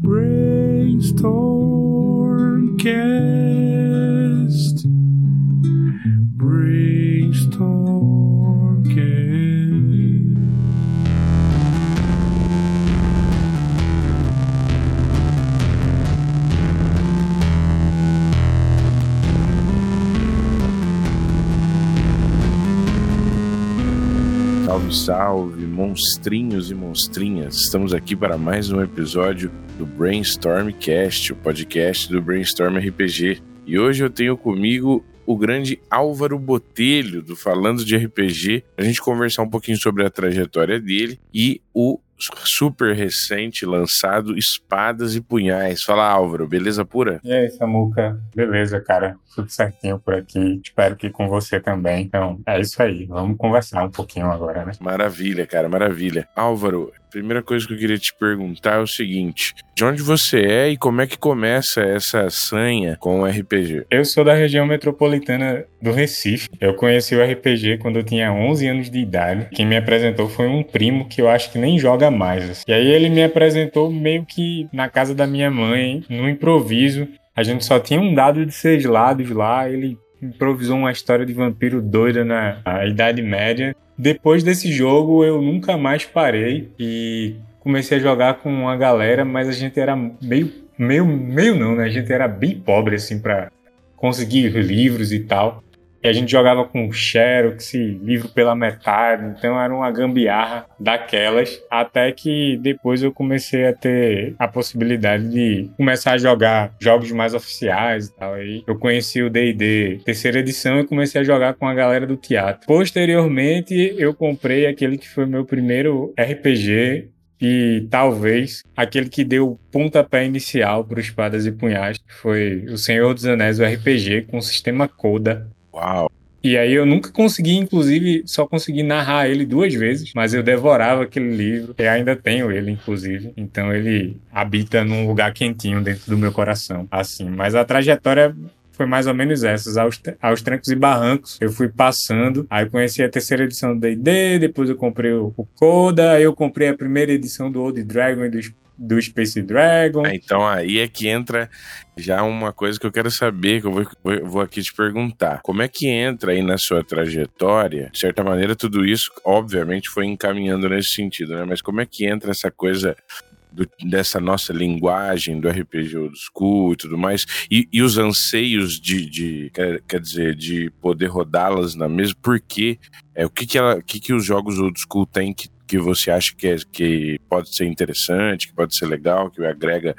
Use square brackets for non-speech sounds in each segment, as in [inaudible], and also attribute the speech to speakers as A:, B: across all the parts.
A: Brainstormcast. Brainstormcast.
B: Salve, salve, monstrinhos e monstrinhas. Estamos aqui para mais um episódio do Brainstormcast, o podcast do Brainstorm RPG. E hoje eu tenho comigo o grande Álvaro Botelho, do Falando de RPG, a gente conversar um pouquinho sobre a trajetória dele e o super recente lançado Espadas e Punhais. Fala, Álvaro, beleza pura?
C: E aí, Samuca? Beleza, cara? Tudo certinho por aqui. Espero que com você também. Então, é isso aí. Vamos conversar um pouquinho agora, né?
B: Maravilha, cara, maravilha. Álvaro, primeira coisa que eu queria te perguntar é o seguinte: de onde você é e como é que começa essa sanha com o RPG?
C: Eu sou da região metropolitana do Recife. Eu conheci o RPG quando eu tinha 11 anos de idade. Quem me apresentou foi um primo que eu acho que nem joga mais. assim. E aí ele me apresentou meio que na casa da minha mãe, no improviso. A gente só tinha um dado de seis lados lá. Ele improvisou uma história de vampiro doida na na Idade Média. Depois desse jogo, eu nunca mais parei e comecei a jogar com uma galera, mas a gente era meio, meio, meio não, né? A gente era bem pobre, assim, pra conseguir livros e tal. E a gente jogava com Xerox, livro pela metade, então era uma gambiarra daquelas. Até que depois eu comecei a ter a possibilidade de começar a jogar jogos mais oficiais e tal. Aí eu conheci o DD terceira edição e comecei a jogar com a galera do teatro. Posteriormente, eu comprei aquele que foi meu primeiro RPG e talvez aquele que deu o pontapé inicial para Espadas e Punhais, que foi o Senhor dos Anéis, o RPG, com o sistema Coda.
B: Uau!
C: E aí eu nunca consegui, inclusive, só consegui narrar ele duas vezes, mas eu devorava aquele livro e ainda tenho ele, inclusive. Então ele habita num lugar quentinho dentro do meu coração, assim. Mas a trajetória foi mais ou menos essas, aos, aos trancos e barrancos. Eu fui passando, aí conheci a terceira edição do D&D, depois eu comprei o, o Coda, aí eu comprei a primeira edição do Old Dragon e do, do Space Dragon.
B: Ah, Então aí é que entra já uma coisa que eu quero saber, que eu vou, vou- aqui te perguntar. Como é que entra aí na sua trajetória? De certa maneira, tudo isso, obviamente, foi encaminhando nesse sentido, né? Mas como é que entra essa coisa do- dessa nossa linguagem do RPG old school e tudo mais, e, e os anseios de, de quer, quer dizer, de poder rodá-las na mesma, porque é, o que que, ela, que que os jogos old school têm que, que você acha que, é, que pode ser interessante, que pode ser legal, que agrega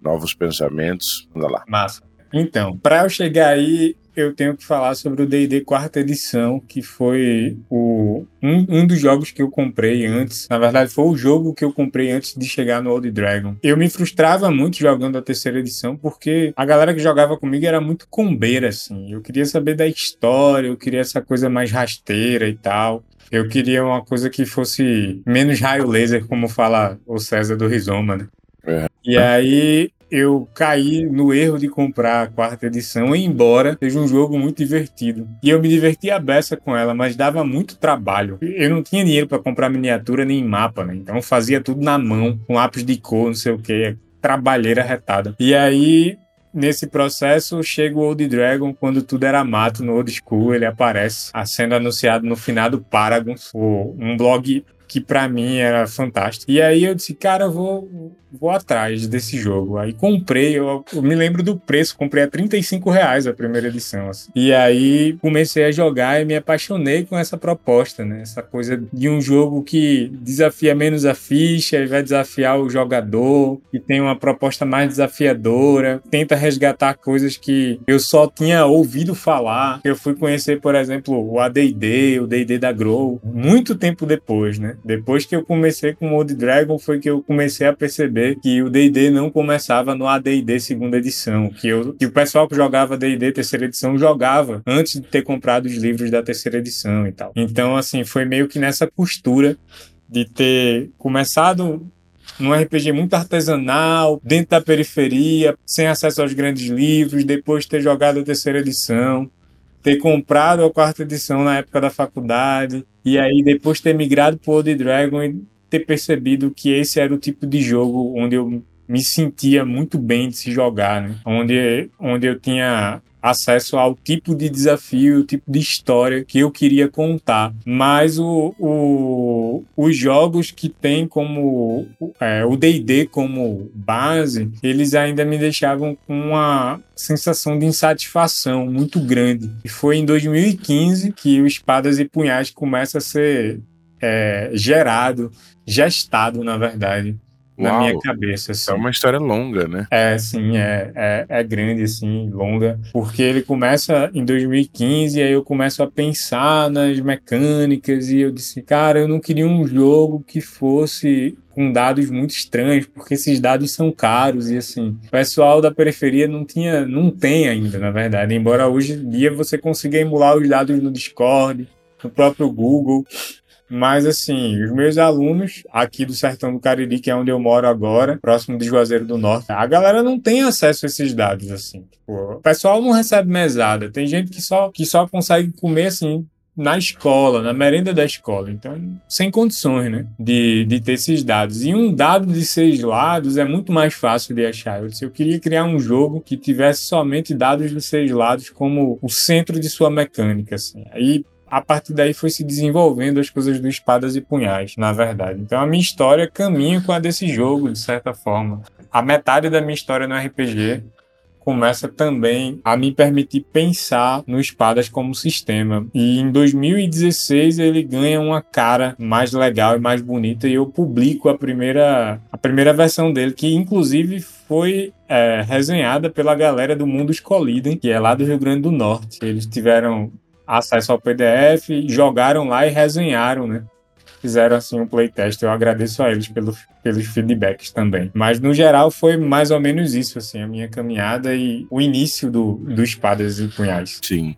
B: novos pensamentos? Anda lá.
C: Massa. Então, para eu chegar aí, eu tenho que falar sobre o D&D quarta edição, que foi o, um, um dos jogos que eu comprei antes. Na verdade, foi o jogo que eu comprei antes de chegar no Old Dragon. Eu me frustrava muito jogando a terceira edição, porque a galera que jogava comigo era muito combeira, assim. Eu queria saber da história, eu queria essa coisa mais rasteira e tal. Eu queria uma coisa que fosse menos raio laser, como fala o César do Rizoma, né?
B: É.
C: E aí eu caí no erro de comprar a quarta edição, embora seja um jogo muito divertido. E eu me diverti a beça com ela, mas dava muito trabalho. Eu não tinha dinheiro para comprar miniatura nem mapa, né? Então fazia tudo na mão, com lápis de cor, não sei o que, trabalheira retada. E aí Nesse processo, chega o Old Dragon, quando tudo era mato no Old School, ele aparece, sendo anunciado no finado Paragons, o- um blog que pra mim era fantástico. E aí eu disse, cara, eu vou, vou atrás desse jogo. Aí comprei, eu, eu me lembro do preço, comprei a 35 reais a primeira edição. assim. E aí comecei a jogar e me apaixonei com essa proposta, né? Essa coisa de um jogo que desafia menos a ficha e vai desafiar o jogador, que tem uma proposta mais desafiadora, tenta resgatar coisas que eu só tinha ouvido falar. Eu fui conhecer, por exemplo, o AD&D, o D&D da Grow, muito tempo depois, né? Depois que eu comecei com o Old Dragon foi que eu comecei a perceber que o D&D não começava no AD&D segunda edição, que, eu, que o pessoal que jogava D&D terceira edição jogava antes de ter comprado os livros da terceira edição e tal. Então, assim, foi meio que nessa postura de ter começado num RPG muito artesanal, dentro da periferia, sem acesso aos grandes livros, depois ter jogado a terceira edição, ter comprado a quarta edição na época da faculdade, e aí depois ter migrado pro Old Dragon e ter percebido que esse era o tipo de jogo onde eu me sentia muito bem de se jogar, né? Onde, onde eu tinha acesso ao tipo de desafio, o tipo de história que eu queria contar. Mas o, o os jogos que tem como é, o D&D como base, eles ainda me deixavam com uma sensação de insatisfação muito grande. E foi em 2015 que o Espadas e Punhais começa a ser é, gerado, gestado, na verdade na
B: Uau.
C: minha cabeça. Assim.
B: É uma história longa, né?
C: É, sim, é, é, é grande, assim, longa, porque ele começa em 2015 e aí eu começo a pensar nas mecânicas e eu disse, cara, eu não queria um jogo que fosse com dados muito estranhos, porque esses dados são caros e assim, o pessoal da periferia não tinha, não tem ainda, na verdade, embora hoje em dia você consiga emular os dados no Discord, no próprio Google, mas, assim, os meus alunos aqui do Sertão do Cariri, que é onde eu moro agora, próximo de Juazeiro do Norte, a galera não tem acesso a esses dados, assim. Tipo, o pessoal não recebe mesada. Tem gente que só, que só consegue comer, assim, na escola, na merenda da escola. Então, sem condições, né, de, de ter esses dados. E um dado de seis lados é muito mais fácil de achar. Eu, disse, eu queria criar um jogo que tivesse somente dados de seis lados como o centro de sua mecânica, assim. Aí a partir daí foi se desenvolvendo as coisas do espadas e punhais, na verdade. Então a minha história caminha com a desse jogo, de certa forma. A metade da minha história no RPG começa também a me permitir pensar no espadas como sistema. E em 2016 ele ganha uma cara mais legal e mais bonita e eu publico a primeira a primeira versão dele, que inclusive foi é, resenhada pela galera do Mundo Escolhido, que é lá do Rio Grande do Norte. Eles tiveram acesso ao PDF, jogaram lá e resenharam, né? Fizeram assim um playtest. Eu agradeço a eles pelos, pelos feedbacks também. Mas no geral foi mais ou menos isso, assim, a minha caminhada e o início do, do Espadas e Punhais.
B: Sim.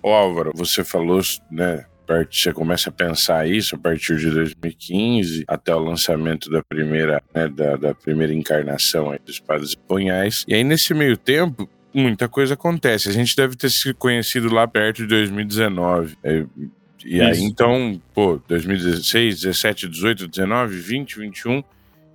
B: Ô Álvaro, você falou, né? Você começa a pensar isso a partir de 2015 até o lançamento da primeira, né, da, da primeira encarnação aí dos Espadas e Punhais. E aí, nesse meio tempo, muita coisa acontece. A gente deve ter se conhecido lá perto de 2019. É, e aí, então, pô, 2016, 17, 18, 19, 20, 21.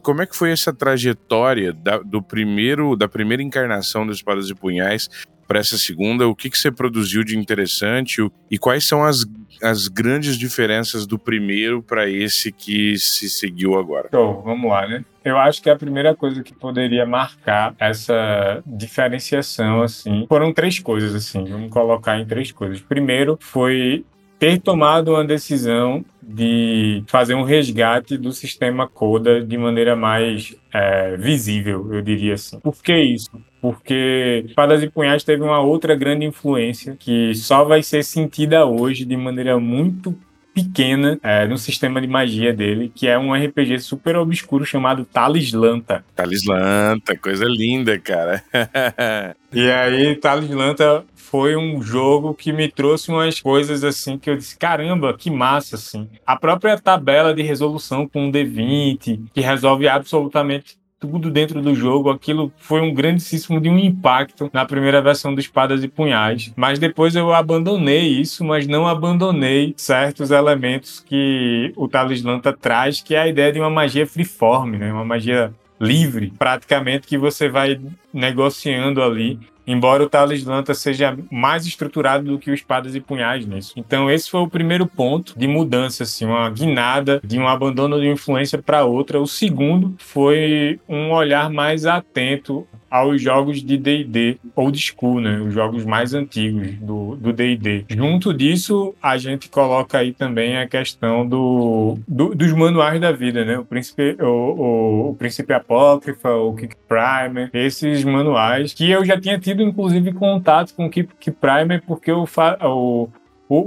B: Como é que foi essa trajetória da, do primeiro, da primeira encarnação das Espadas e Punhais para essa segunda? O que, que você produziu de interessante e quais são as, as grandes diferenças do primeiro para esse que se seguiu agora?
C: Então, vamos lá, né? Eu acho que a primeira coisa que poderia marcar essa diferenciação, assim, foram três coisas, assim, vamos colocar em três coisas. Primeiro foi ter tomado uma decisão de fazer um resgate do sistema CODA de maneira mais é, visível, eu diria assim. Por que isso? Porque Espadas e Punhais teve uma outra grande influência que só vai ser sentida hoje de maneira muito pequena é, no sistema de magia dele, que é um RPG super obscuro chamado Talislanta.
B: Talislanta, coisa linda, cara. [laughs]
C: e aí, Talislanta foi um jogo que me trouxe umas coisas assim que eu disse, caramba, que massa, assim. A própria tabela de resolução com um D20, que resolve absolutamente tudo dentro do jogo. Aquilo foi um grandíssimo de um impacto na primeira versão do Espadas e Punhais. Mas depois eu abandonei isso, mas não abandonei certos elementos que o Talislanta traz, que é a ideia de uma magia freeform, né? Uma magia livre, praticamente, que você vai negociando ali embora o Talislanta seja mais estruturado do que o Espadas e Punhais nisso. Então esse foi o primeiro ponto de mudança, assim, uma guinada de um abandono de influência para outra. O segundo foi um olhar mais atento aos jogos de D&D old school, né? Os jogos mais antigos do D&D. Junto disso, a gente coloca aí também a questão do, do dos manuais da vida, né? O Príncipe, o, o, o Príncipe Apócrifa, o Kick Primer, esses manuais que eu já tinha tido, inclusive, contato com o Kick Primer porque o, o,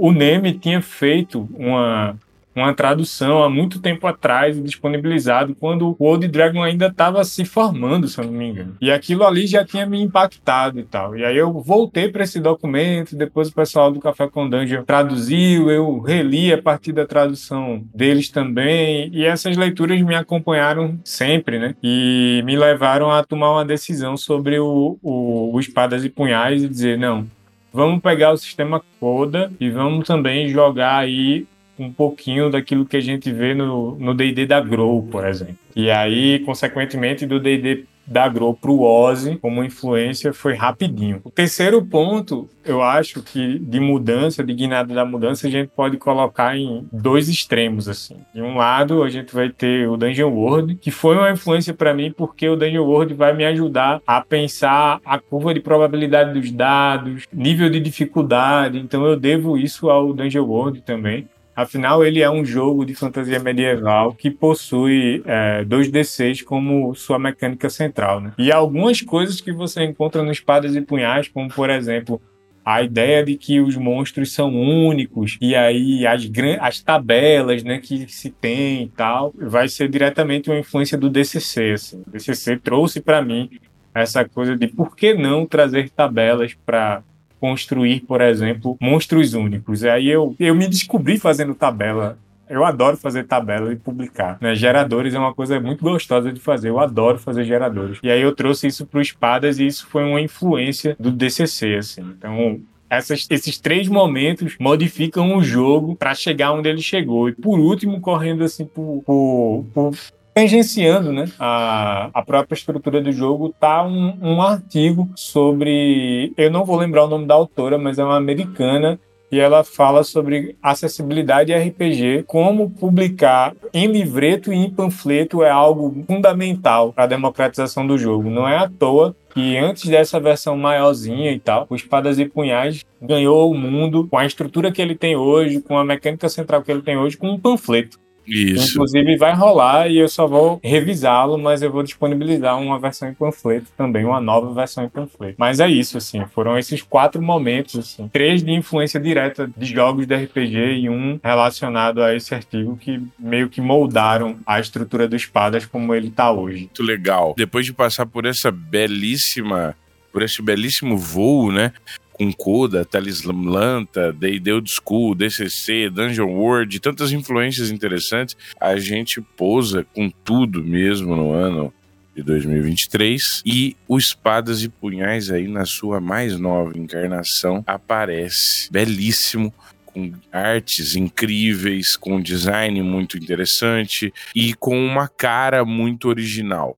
C: o Neme tinha feito uma uma tradução há muito tempo atrás disponibilizado quando o Old Dragon ainda estava se formando, se eu não me engano. E aquilo ali já tinha me impactado e tal. E aí eu voltei para esse documento, depois o pessoal do Café com Dungeon traduziu, eu reli a partir da tradução deles também, e essas leituras me acompanharam sempre, né? E me levaram a tomar uma decisão sobre o, o, o Espadas e Punhais e dizer, não, vamos pegar o sistema Coda e vamos também jogar aí um pouquinho daquilo que a gente vê no D&D da Grow, por exemplo. E aí, consequentemente, do D&D da Grow pro Ozzy como influência foi rapidinho. O terceiro ponto, eu acho que de mudança, de guinada da mudança, a gente pode colocar em dois extremos assim. De um lado, a gente vai ter o Dungeon World, que foi uma influência para mim porque o Dungeon World vai me ajudar a pensar a curva de probabilidade dos dados, nível de dificuldade. Então eu devo isso ao Dungeon World também. Afinal, ele é um jogo de fantasia medieval que possui é, 2D6 como sua mecânica central. Né? E algumas coisas que você encontra no Espadas e Punhais, como por exemplo a ideia de que os monstros são únicos e aí as, as tabelas né, que se tem e tal, vai ser diretamente uma influência do DCC. Assim. O DCC trouxe para mim essa coisa de por que não trazer tabelas para construir, por exemplo, monstros únicos. E aí eu, eu me descobri fazendo tabela eu adoro fazer tabela e publicar. Né? Geradores é uma coisa muito gostosa de fazer. Eu adoro fazer geradores. E aí eu trouxe isso para o Espadas e isso foi uma influência do DCC, assim. Então, essas, esses três momentos modificam o jogo para chegar onde ele chegou. E por último, correndo assim por, por, por tangenciando né, a, a própria estrutura do jogo, tá um, um artigo sobre. Eu não vou lembrar o nome da autora, mas é uma americana e ela fala sobre acessibilidade RPG, como publicar em livreto e em panfleto é algo fundamental para a democratização do jogo. Não é à toa que antes dessa versão maiorzinha e tal, o Espadas e Punhais ganhou o mundo com a estrutura que ele tem hoje, com a mecânica central que ele tem hoje, com um panfleto.
B: Isso.
C: Inclusive vai rolar e eu só vou revisá-lo, mas eu vou disponibilizar uma versão em panfleto também, uma nova versão em panfleto. Mas é isso, assim, foram esses quatro momentos, assim, três de influência direta de jogos de RPG e um relacionado a esse artigo que meio que moldaram a estrutura do Espadas como ele tá hoje.
B: Muito legal. Depois de passar por essa belíssima por esse belíssimo voo, né? Com Coda, Talislanta, D&D Old School, DCC, Dungeon World, tantas influências interessantes, a gente pousa com tudo mesmo no ano de 2023 e o Espadas e Punhais aí na sua mais nova encarnação aparece belíssimo com artes incríveis, com design muito interessante e com uma cara muito original.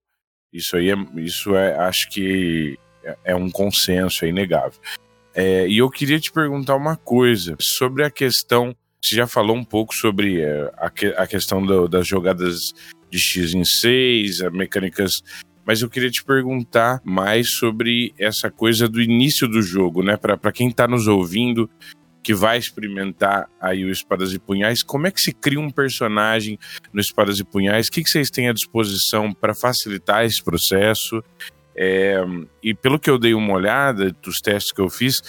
B: Isso aí é, isso é, acho que é, é um consenso, é inegável. É, e eu queria te perguntar uma coisa sobre a questão. Você já falou um pouco sobre é, a, a, questão do, das jogadas de X em 6, as mecânicas. Mas eu queria te perguntar mais sobre essa coisa do início do jogo, né? Para quem está nos ouvindo, que vai experimentar aí o Espadas e Punhais, como é que se cria um personagem no Espadas e Punhais? O que, que vocês têm à disposição para facilitar esse processo? É, e pelo que eu dei uma olhada dos testes que eu fiz,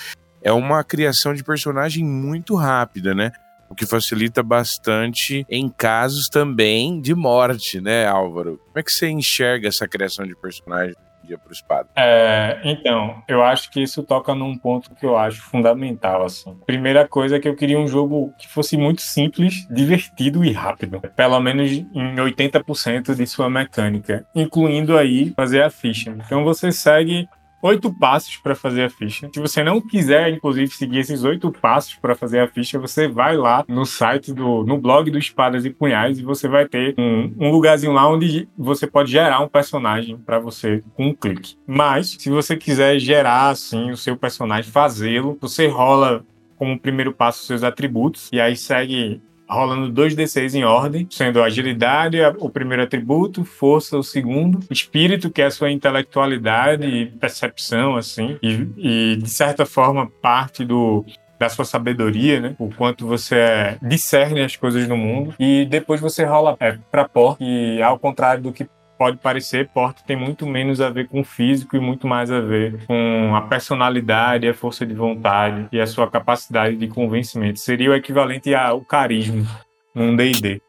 B: é uma criação de personagem muito rápida, né? O que facilita bastante em casos também de morte, né, Álvaro? Como é que você enxerga essa criação de personagem? Dia para o espada?
C: É, então, eu acho que isso toca num ponto que eu acho fundamental, assim. Primeira coisa é que eu queria um jogo que fosse muito simples, divertido e rápido. Pelo menos em 80% de sua mecânica, incluindo aí fazer a ficha. Então você segue oito passos para fazer a ficha. Se você não quiser, inclusive, seguir esses oito passos para fazer a ficha, você vai lá no site do, no blog do Espadas e Punhais e você vai ter um, um lugarzinho lá onde você pode gerar um personagem para você com um clique. Mas, se você quiser gerar assim o seu personagem, fazê-lo, você rola como primeiro passo seus atributos e aí segue rolando 2d6 em ordem, sendo agilidade o primeiro atributo, força o segundo, espírito, que é a sua intelectualidade e percepção, assim, e, e de certa forma parte do da sua sabedoria, né? O quanto você discerne as coisas no mundo. E depois você rola é, pra porta, e ao contrário do que pode parecer, porte tem muito menos a ver com o físico e muito mais a ver com a personalidade, a força de vontade e a sua capacidade de convencimento. Seria o equivalente ao carisma num D&D.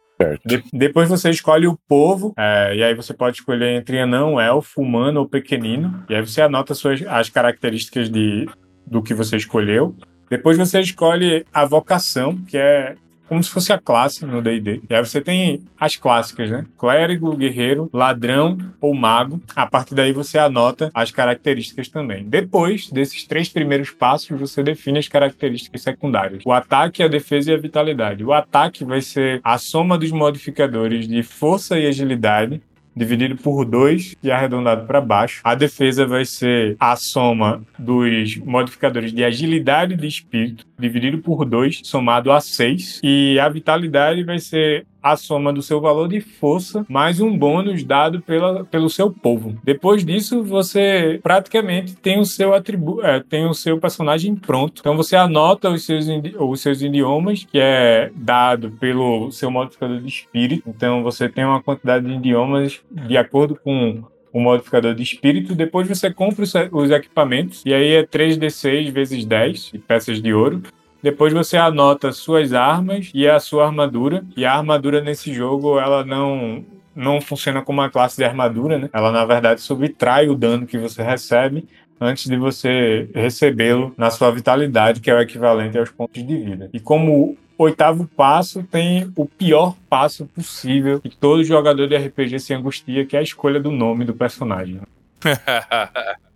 C: De depois você escolhe o povo, é, e aí você pode escolher entre anão, elfo, humano ou pequenino. E aí você anota suas, as características de, do que você escolheu. Depois você escolhe a vocação, que é como se fosse a classe no D&D. E aí você tem as clássicas, né? Clérigo, guerreiro, ladrão ou mago. A partir daí você anota as características também. Depois desses três primeiros passos, você define as características secundárias. O ataque, a defesa e a vitalidade. O ataque vai ser a soma dos modificadores de força e agilidade dividido por 2 e arredondado para baixo. A defesa vai ser a soma dos modificadores de agilidade de espírito, dividido por 2, somado a 6. E a vitalidade vai ser a soma do seu valor de força mais um bônus dado pela, pelo seu povo. Depois disso, você praticamente tem o seu atributo, é, tem o seu personagem pronto. Então você anota os seus, os seus idiomas, que é dado pelo seu modificador de espírito. Então você tem uma quantidade de idiomas de acordo com o modificador de espírito. Depois você compra os equipamentos, e aí é 3d6 vezes 10 peças de ouro. Depois você anota suas armas e a sua armadura. E a armadura nesse jogo, ela não não funciona como uma classe de armadura, né? Ela na verdade subtrai o dano que você recebe antes de você recebê-lo na sua vitalidade, que é o equivalente aos pontos de vida. E como oitavo passo tem o pior passo possível que todo jogador de RPG se angustia, que é a escolha do nome do personagem. [laughs]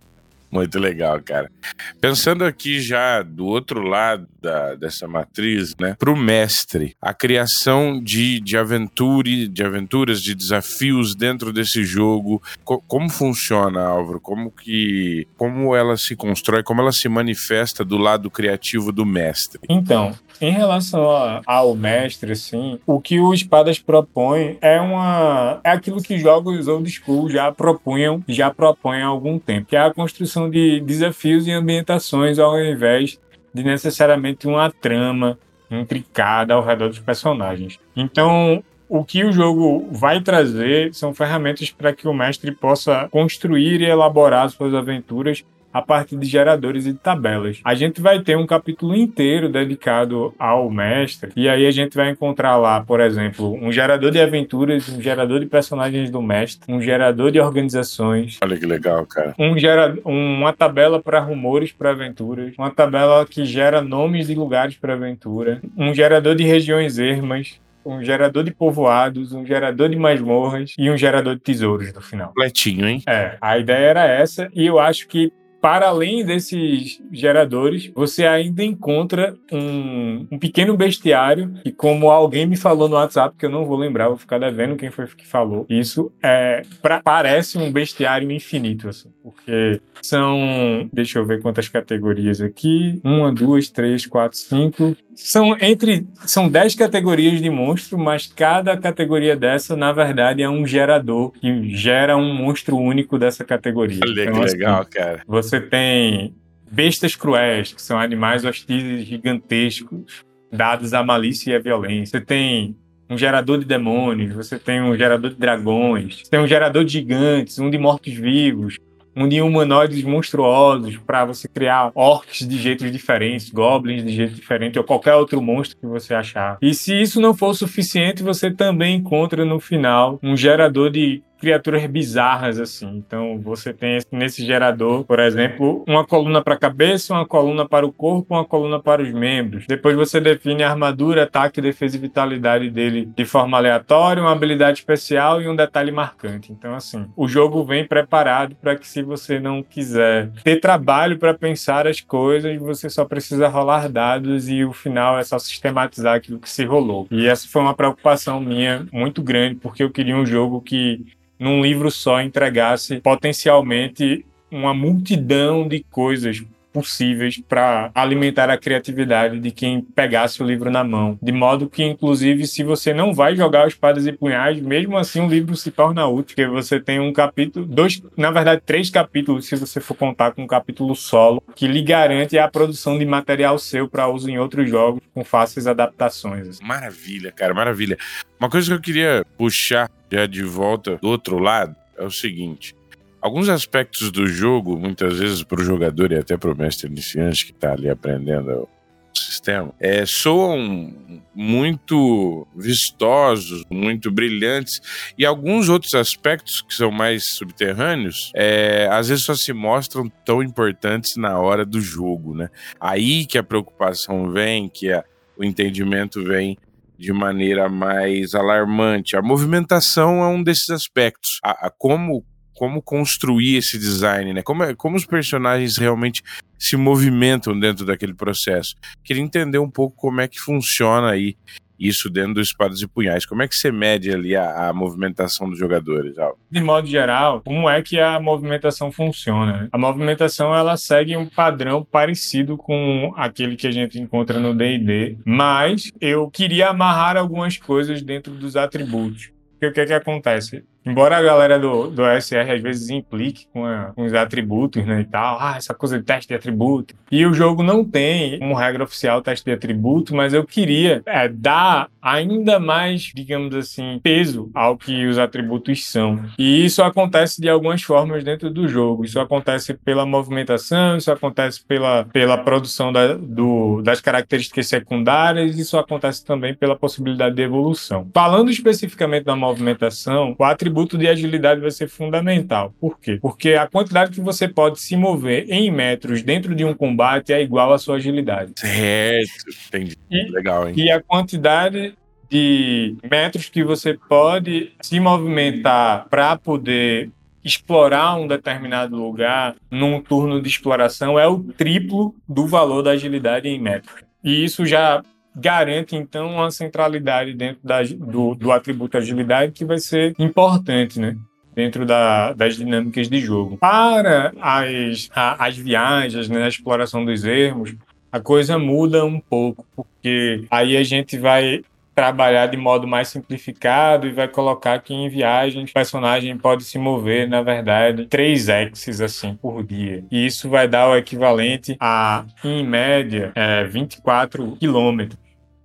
B: Muito legal, cara. Pensando aqui já do outro lado da, dessa matriz, né, para o mestre, a criação de, de, aventura, de aventuras, de desafios dentro desse jogo, co como funciona, Álvaro? Como que, como ela se constrói, como ela se manifesta do lado criativo do mestre?
C: Então, em relação a, ao mestre, assim, o que o Espadas propõe é uma é aquilo que jogos old school já propunham, já propõem há algum tempo, que é a construção de desafios e ambientações ao invés de necessariamente uma trama intricada ao redor dos personagens. Então, o que o jogo vai trazer são ferramentas para que o mestre possa construir e elaborar suas aventuras a partir de geradores e de tabelas. A gente vai ter um capítulo inteiro dedicado ao mestre, e aí a gente vai encontrar lá, por exemplo, um gerador de aventuras, um gerador de personagens do mestre, um gerador de organizações.
B: Olha que legal, cara.
C: Um gera, uma tabela para rumores para aventuras, uma tabela que gera nomes de lugares para aventura, um gerador de regiões ermas, um gerador de povoados, um gerador de masmorras e um gerador de tesouros no final.
B: Completinho, hein?
C: É, a ideia era essa e eu acho que para além desses geradores, você ainda encontra um, um, pequeno bestiário e como alguém me falou no WhatsApp, que eu não vou lembrar, vou ficar devendo quem foi que falou, isso é pra, parece um bestiário infinito, assim, porque são, deixa eu ver quantas categorias aqui, uma, duas, três, quatro, cinco, são entre, são dez categorias de monstro, mas cada categoria dessa, na verdade, é um gerador que gera um monstro único dessa categoria.
B: Olha então, que assim, legal, cara.
C: Você você tem bestas cruéis, que são animais hostis gigantescos, dados à malícia e à violência. Você tem um gerador de demônios, você tem um gerador de dragões, você tem um gerador de gigantes, um de mortos-vivos, um de humanoides monstruosos para você criar orcs de jeitos diferentes, goblins de jeito diferente ou qualquer outro monstro que você achar. E se isso não for suficiente, você também encontra no final um gerador de criaturas bizarras assim. Então você tem nesse gerador, por exemplo, uma coluna para a cabeça, uma coluna para o corpo, uma coluna para os membros. Depois você define a armadura, ataque, defesa e vitalidade dele de forma aleatória, uma habilidade especial e um detalhe marcante. Então assim, o jogo vem preparado para que se você não quiser ter trabalho para pensar as coisas, você só precisa rolar dados e o final é só sistematizar aquilo que se rolou. E essa foi uma preocupação minha muito grande, porque eu queria um jogo que num livro só entregasse potencialmente uma multidão de coisas possíveis para alimentar a criatividade de quem pegasse o livro na mão. De modo que, inclusive, se você não vai jogar espadas e punhais, mesmo assim o livro se torna útil, porque você tem um capítulo, dois, na verdade, três capítulos, se você for contar com um capítulo solo, que lhe garante a produção de material seu para uso em outros jogos com fáceis adaptações.
B: Maravilha, cara, maravilha. Uma coisa que eu queria puxar já de volta do outro lado é o seguinte. Alguns aspectos do jogo, muitas vezes para o jogador e até para o mestre iniciante que está ali aprendendo o sistema, é, soam muito vistosos, muito brilhantes, e alguns outros aspectos que são mais subterrâneos, é, às vezes só se mostram tão importantes na hora do jogo, né? Aí que a preocupação vem, que a, o entendimento vem de maneira mais alarmante. A movimentação é um desses aspectos. A, a como como construir esse design, né? Como, é, como os personagens realmente se movimentam dentro daquele processo. Queria entender um pouco como é que funciona aí isso dentro do espadas e punhais. Como é que você mede ali a, a movimentação dos jogadores?
C: De modo geral, como é que a movimentação funciona? A movimentação ela segue um padrão parecido com aquele que a gente encontra no D&D, mas eu queria amarrar algumas coisas dentro dos atributos. Porque o que é que acontece? Embora a galera do, do SR às vezes implique com, a, com, os atributos, né, e tal, ah, essa coisa de teste de atributo. E o jogo não tem como regra oficial teste de atributo, mas eu queria é, dar ainda mais, digamos assim, peso ao que os atributos são. E isso acontece de algumas formas dentro do jogo. Isso acontece pela movimentação, isso acontece pela, pela produção da, do, das características secundárias, isso acontece também pela possibilidade de evolução. Falando especificamente da movimentação, o atributo atributo de agilidade vai ser fundamental. Por quê? Porque a quantidade que você pode se mover em metros dentro de um combate é igual à sua agilidade.
B: Certo, entendi.
C: E,
B: Legal, hein?
C: E a quantidade de metros que você pode se movimentar para poder explorar um determinado lugar num turno de exploração é o triplo do valor da agilidade em metros. E isso já garante, então, uma centralidade dentro da, do, do atributo agilidade que vai ser importante, né? dentro da, das dinâmicas de jogo. Para as, a, as viagens, né, a exploração dos ermos, a coisa muda um pouco, porque aí a gente vai trabalhar de modo mais simplificado e vai colocar que em viagem o personagem pode se mover, na verdade, 3 axes assim por dia. E isso vai dar o equivalente a, em média, é, 24 quilômetros.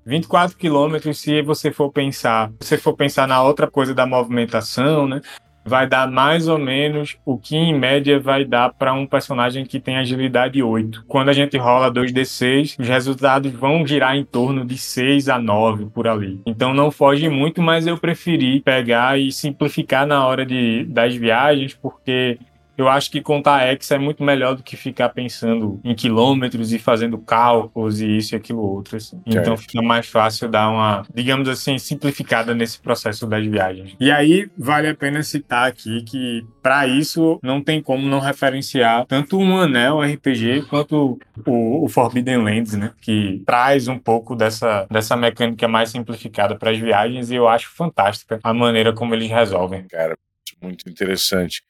C: 24 quilômetros, se você for pensar, se você for pensar na outra coisa da movimentação, né? vai dar mais ou menos o que em média vai dar para um personagem que tem agilidade 8. Quando a gente rola 2d6, os resultados vão girar em torno de 6 a 9 por ali. Então não foge muito, mas eu preferi pegar e simplificar na hora de, das viagens, porque eu acho que contar X é muito melhor do que ficar pensando em quilômetros e fazendo cálculos e isso e aquilo outro. Assim. Então fica mais fácil dar uma, digamos assim, simplificada nesse processo das viagens. E aí vale a pena citar aqui que para isso não tem como não referenciar tanto um anel RPG quanto o, o Forbidden Lands, né? Que traz um pouco dessa, dessa mecânica mais simplificada para as viagens e eu acho fantástica a maneira como eles resolvem.
B: Cara, muito interessante.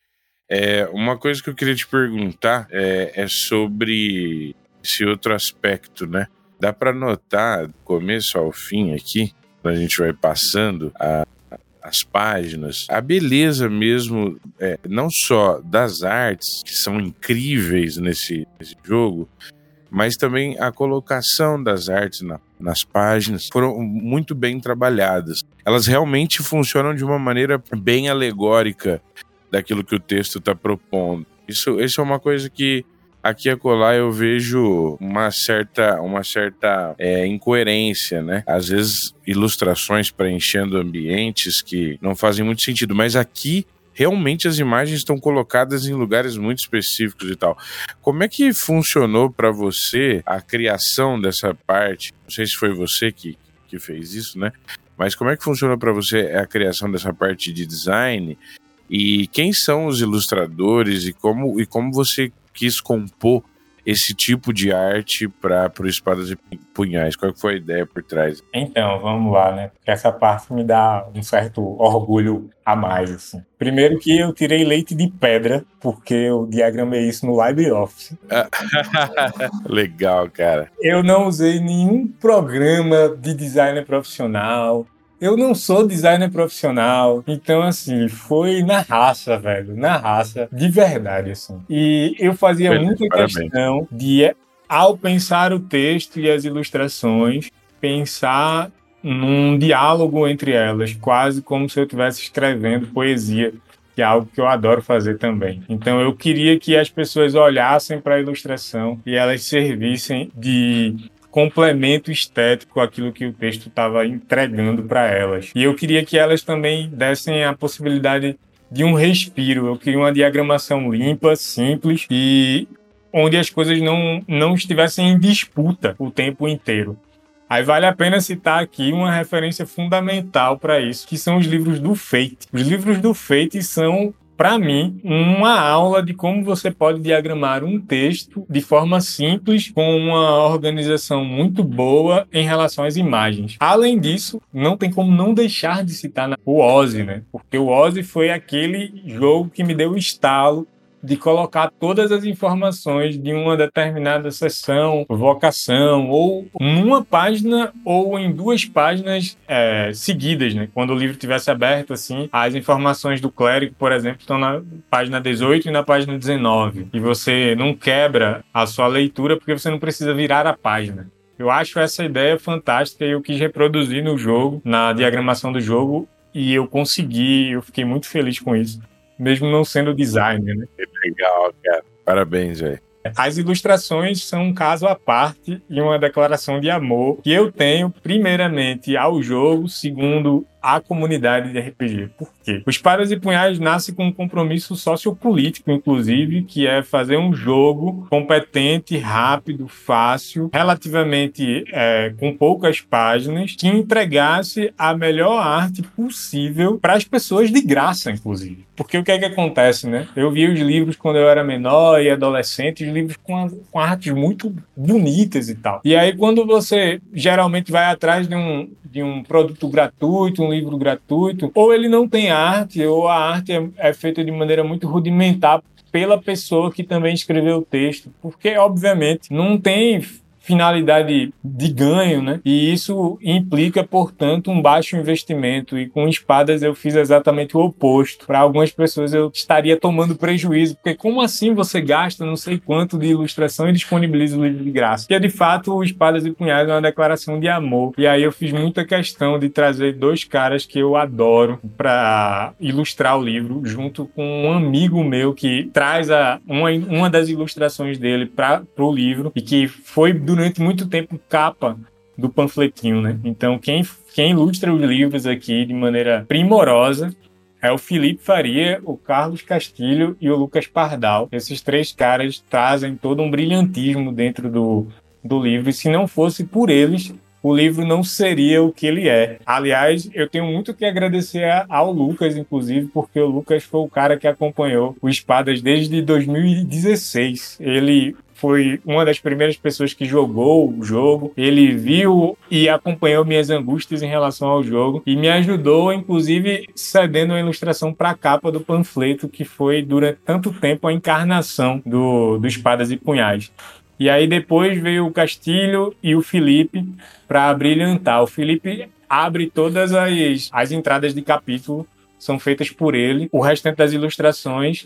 B: É, uma coisa que eu queria te perguntar é, é sobre esse outro aspecto, né? Dá para notar, do começo ao fim aqui, quando a gente vai passando a, as páginas, a beleza mesmo, é, não só das artes, que são incríveis nesse, nesse jogo, mas também a colocação das artes na, nas páginas foram muito bem trabalhadas. Elas realmente funcionam de uma maneira bem alegórica daquilo que o texto está propondo. Isso, isso é uma coisa que aqui e acolá eu vejo uma certa, uma certa é, incoerência, né? Às vezes ilustrações preenchendo ambientes que não fazem muito sentido, mas aqui realmente as imagens estão colocadas em lugares muito específicos e tal. Como é que funcionou para você a criação dessa parte? Não sei se foi você que, que fez isso, né? Mas como é que funcionou para você a criação dessa parte de design e quem são os ilustradores e como, e como você quis compor esse tipo de arte para o Espadas e Punhais? Qual foi a ideia por trás?
C: Então, vamos lá, né? Porque essa parte me dá um certo orgulho a mais, assim. Primeiro que eu tirei leite de pedra, porque eu diagramei isso no LibreOffice. [laughs]
B: Legal, cara.
C: Eu não usei nenhum programa de designer profissional, eu não sou designer profissional, então assim, foi na raça, velho, na raça, de verdade, assim. E eu fazia muita Parabéns. questão de, ao pensar o texto e as ilustrações, pensar num diálogo entre elas, quase como se eu estivesse escrevendo poesia que é algo que eu adoro fazer também. Então eu queria que as pessoas olhassem para a ilustração e elas servissem de complemento estético àquilo que o texto estava entregando para elas. E eu queria que elas também dessem a possibilidade de um respiro. Eu queria uma diagramação limpa, simples e onde as coisas não, não estivessem em disputa o tempo inteiro. Aí vale a pena citar aqui uma referência fundamental para isso, que são os livros do Fate. Os livros do Fate são para mim, uma aula de como você pode diagramar um texto de forma simples, com uma organização muito boa em relação às imagens. Além disso, não tem como não deixar de citar o Ozzy, né? Porque o Ozzy foi aquele jogo que me deu o estalo de colocar todas as informações de uma determinada sessão, vocação, ou numa página ou em duas páginas é, seguidas, né? Quando o livro tivesse aberto, assim, as informações do clérigo, por exemplo, estão na página 18 e na página 19. E você não quebra a sua leitura porque você não precisa virar a página. Eu acho essa ideia fantástica e eu quis reproduzir no jogo, na diagramação do jogo, e eu consegui, eu fiquei muito feliz com isso mesmo não sendo designer, né?
B: Que legal, cara. Parabéns, velho.
C: As ilustrações são um caso à parte e uma declaração de amor que eu tenho, primeiramente, ao jogo, segundo à comunidade de RPG. Por Os Espadas e Punhais nasce com um compromisso sociopolítico, inclusive, que é fazer um jogo competente, rápido, fácil, relativamente é, com poucas páginas, que entregasse a melhor arte possível para as pessoas de graça, inclusive. Porque o que é que acontece, né? Eu vi os livros quando eu era menor e adolescente, os livros com, com artes muito bonitas e tal. E aí, quando você geralmente vai atrás de um, de um produto gratuito, um livro gratuito, ou ele não tem arte, ou a arte é, é feita de maneira muito rudimentar pela pessoa que também escreveu o texto, porque obviamente não tem finalidade de ganho, né? E isso implica, portanto, um baixo investimento. E com espadas eu fiz exatamente o oposto. Para algumas pessoas eu estaria tomando prejuízo, porque como assim você gasta não sei quanto de ilustração e disponibiliza o livro de graça? Que de fato o Espadas e Punhais é uma declaração de amor. E aí eu fiz muita questão de trazer dois caras que eu adoro para ilustrar o livro, junto com um amigo meu que traz a, uma, uma das ilustrações dele para o livro e que foi durante durante muito tempo capa do panfletinho, né? Então, quem, quem ilustra os livros aqui de maneira primorosa é o Felipe Faria, o Carlos Castilho e o Lucas Pardal. Esses três caras trazem todo um brilhantismo dentro do, do livro, e se não fosse por eles, o livro não seria o que ele é. Aliás, eu tenho muito que agradecer ao Lucas, inclusive, porque o Lucas foi o cara que acompanhou o Espadas desde 2016. Ele foi uma das primeiras pessoas que jogou o jogo. Ele viu e acompanhou minhas angústias em relação ao jogo e me ajudou, inclusive, cedendo a ilustração para a capa do panfleto, que foi durante tanto tempo a encarnação do, do Espadas e Punhais. E aí depois veio o Castilho e o Felipe para brilhantar. O Felipe abre todas as, as entradas de capítulo são feitas por ele. O restante das ilustrações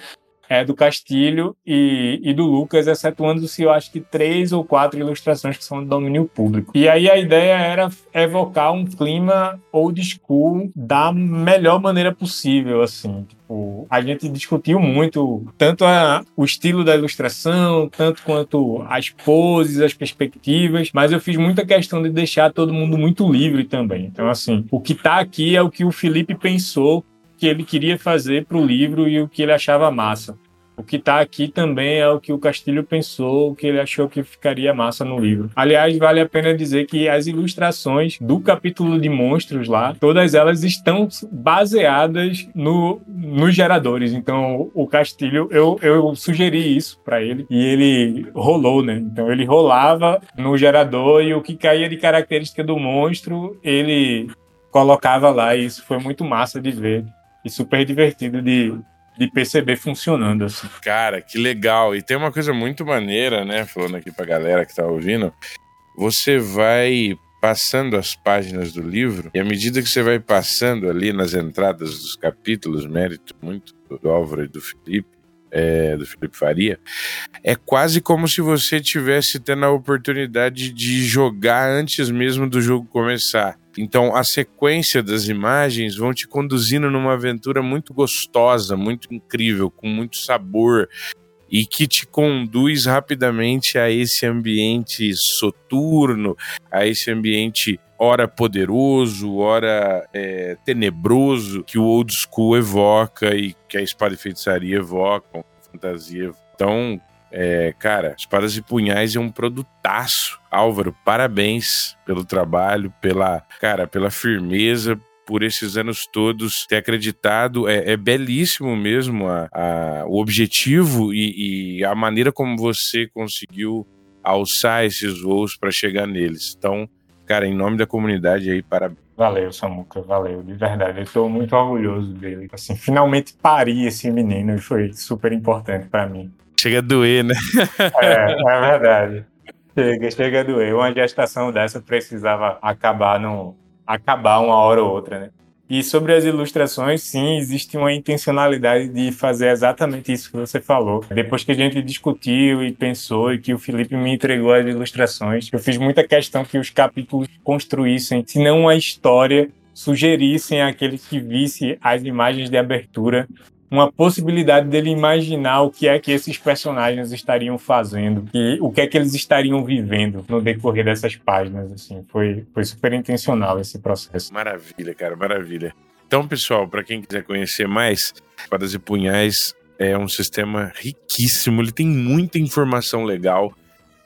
C: é, do Castilho e, e do Lucas, excetuando-se, eu acho que três ou quatro ilustrações que são de domínio público. E aí a ideia era evocar um clima old school da melhor maneira possível, assim. Tipo, a gente discutiu muito tanto a, o estilo da ilustração, tanto quanto as poses, as perspectivas, mas eu fiz muita questão de deixar todo mundo muito livre também. Então, assim, o que está aqui é o que o Felipe pensou que ele queria fazer para o livro e o que ele achava massa. O que está aqui também é o que o Castilho pensou, o que ele achou que ficaria massa no livro. Aliás, vale a pena dizer que as ilustrações do capítulo de monstros lá, todas elas estão baseadas no, nos geradores. Então, o Castilho, eu, eu sugeri isso para ele e ele rolou, né? Então, ele rolava no gerador e o que caía de característica do monstro, ele colocava lá e isso foi muito massa de ver e super divertido de, de perceber funcionando assim.
B: Cara, que legal. E tem uma coisa muito maneira, né? Falando aqui pra galera que tá ouvindo. Você vai passando as páginas do livro, e à medida que você vai passando ali nas entradas dos capítulos, mérito muito do Álvaro e do Felipe, é, do Felipe Faria, é quase como se você tivesse tendo a oportunidade de jogar antes mesmo do jogo começar. Então, a sequência das imagens vão te conduzindo numa aventura muito gostosa, muito incrível, com muito sabor e que te conduz rapidamente a esse ambiente soturno, a esse ambiente ora poderoso, ora é, tenebroso que o old school evoca e que a espada e feitiçaria evocam, fantasia. Então, é, cara, Espadas e Punhais é um produtaço. Álvaro, parabéns pelo trabalho, pela, cara, pela firmeza, por esses anos todos ter acreditado. É, é belíssimo mesmo a, a, o objetivo e, e, a maneira como você conseguiu alçar esses voos para chegar neles. Então, cara, em nome da comunidade aí, parabéns.
C: Valeu, Samuca, valeu, de verdade. Eu estou muito orgulhoso dele. Assim, finalmente pari esse menino e foi super importante para mim.
B: Chega a doer, né?
C: é, é verdade. Chega, chega a doer. Uma gestação dessa precisava acabar, no, acabar uma hora ou outra, né? E sobre as ilustrações, sim, existe uma intencionalidade de fazer exatamente isso que você falou. Depois que a gente discutiu e pensou e que o Felipe me entregou as ilustrações, eu fiz muita questão que os capítulos construíssem, se não uma história, sugerissem àquele que visse as imagens de abertura uma possibilidade dele imaginar o que é que esses personagens estariam fazendo e o que é que eles estariam vivendo no decorrer dessas páginas, assim. Foi, foi super intencional esse processo.
B: Maravilha, cara, maravilha. Então, pessoal, para quem quiser conhecer mais, Espadas e Punhais é um sistema riquíssimo, ele tem muita informação legal,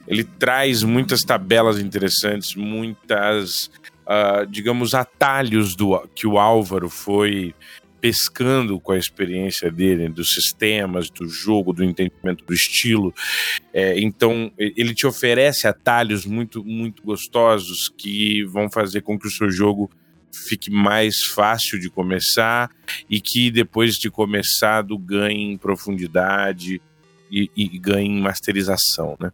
B: ele traz muitas tabelas interessantes, muitas, uh, digamos, atalhos do que o Álvaro foi pescando com a experiência dele, dos sistemas, do jogo, do entendimento do estilo. É, então, ele te oferece atalhos muito, muito gostosos que vão fazer com que o seu jogo fique mais fácil de começar e que depois de começado ganhe em profundidade e, e ganhe em masterização, né?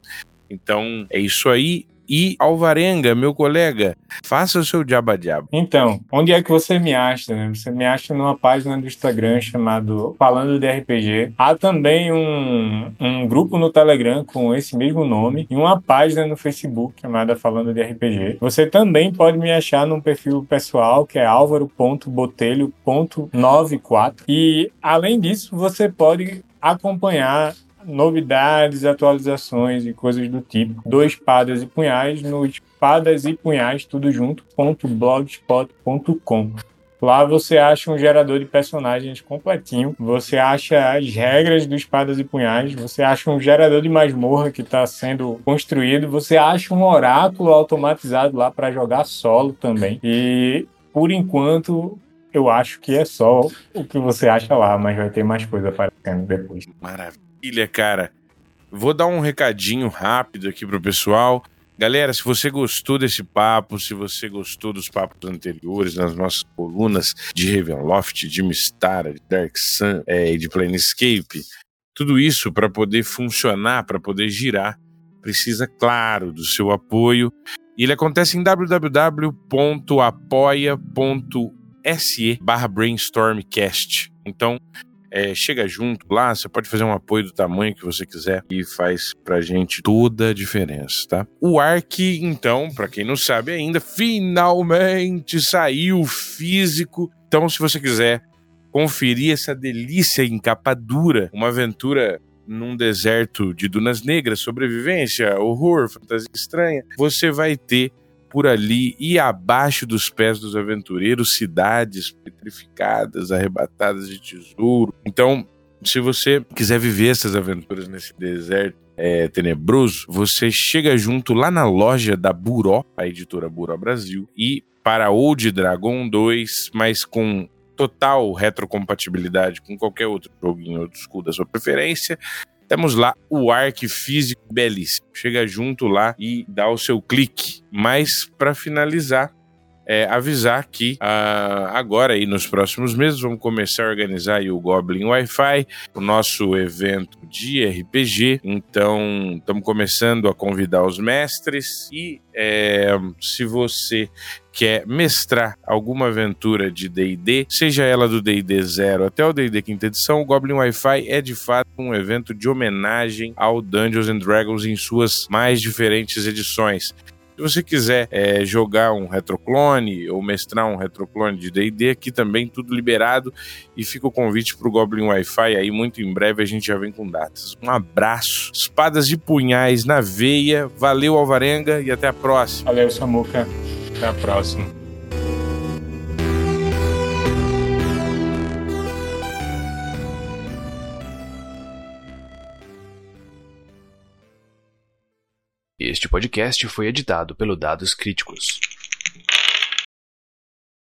B: Então, é isso aí. E Alvarenga, meu colega, faça o seu diaba diaba.
C: Então, onde é que você me acha? Né? Você me acha numa página do Instagram chamado Falando de RPG. Há também um, um grupo no Telegram com esse mesmo nome e uma página no Facebook chamada Falando de RPG. Você também pode me achar num perfil pessoal que é álvaro.botelho.94 e além disso, você pode acompanhar novidades, atualizações e coisas do tipo do Espadas e Punhais no espadas e punhais tudo junto .blogspot.com. Lá você acha um gerador de personagens completinho, você acha as regras do Espadas e Punhais, você acha um gerador de masmorra que está sendo construído, você acha um oráculo automatizado lá para jogar solo também. E por enquanto eu acho que é só o que você acha lá, mas vai ter mais coisa aparecendo depois.
B: Maravilha maravilha, cara. Vou dar um recadinho rápido aqui pro pessoal. Galera, se você gostou desse papo, se você gostou dos papos anteriores, nas nossas colunas de Ravenloft, de Mistara, de Dark Sun é, e de Planescape, tudo isso para poder funcionar, para poder girar, precisa, claro, do seu apoio. E ele acontece em www.apoia.se barra brainstormcast. Então, é, chega junto lá, você pode fazer um apoio do tamanho que você quiser e faz pra gente toda a diferença, tá? O Ark, então, para quem não sabe ainda, finalmente saiu físico. Então, se você quiser conferir essa delícia em capa dura, uma aventura num deserto de dunas negras, sobrevivência, horror, fantasia estranha, você vai ter por ali e abaixo dos pés dos aventureiros cidades petrificadas, arrebatadas de tesouro. Então, se você quiser viver essas aventuras nesse deserto é, tenebroso, você chega junto lá na loja da Buró, a editora Buró Brasil, e para Old Dragon 2, mas com total retrocompatibilidade com qualquer outro joguinho old school da sua preferência, temos lá o Arc físico belíssimo. Chega junto lá e dá o seu clique. Mas para finalizar, é, avisar que uh, agora e nos próximos meses vamos começar a organizar o Goblin Wi-Fi, o nosso evento de RPG. Então estamos começando a convidar os mestres e é, se você quer mestrar alguma aventura de D&D, seja ela do D&D 0 até o D&D quinta edição, o Goblin Wi-Fi é de fato um evento de homenagem ao Dungeons and Dragons em suas mais diferentes edições. Se você quiser é, jogar um retroclone ou mestrar um retroclone de D&D, aqui também tudo liberado e fica o convite para o Goblin Wi-Fi aí muito em breve a gente já vem com datas. Um abraço, espadas e punhais na veia, valeu Alvarenga e até a próxima.
C: Valeu Samuca, até a próxima.
D: Este podcast foi editado pelo Dados Críticos.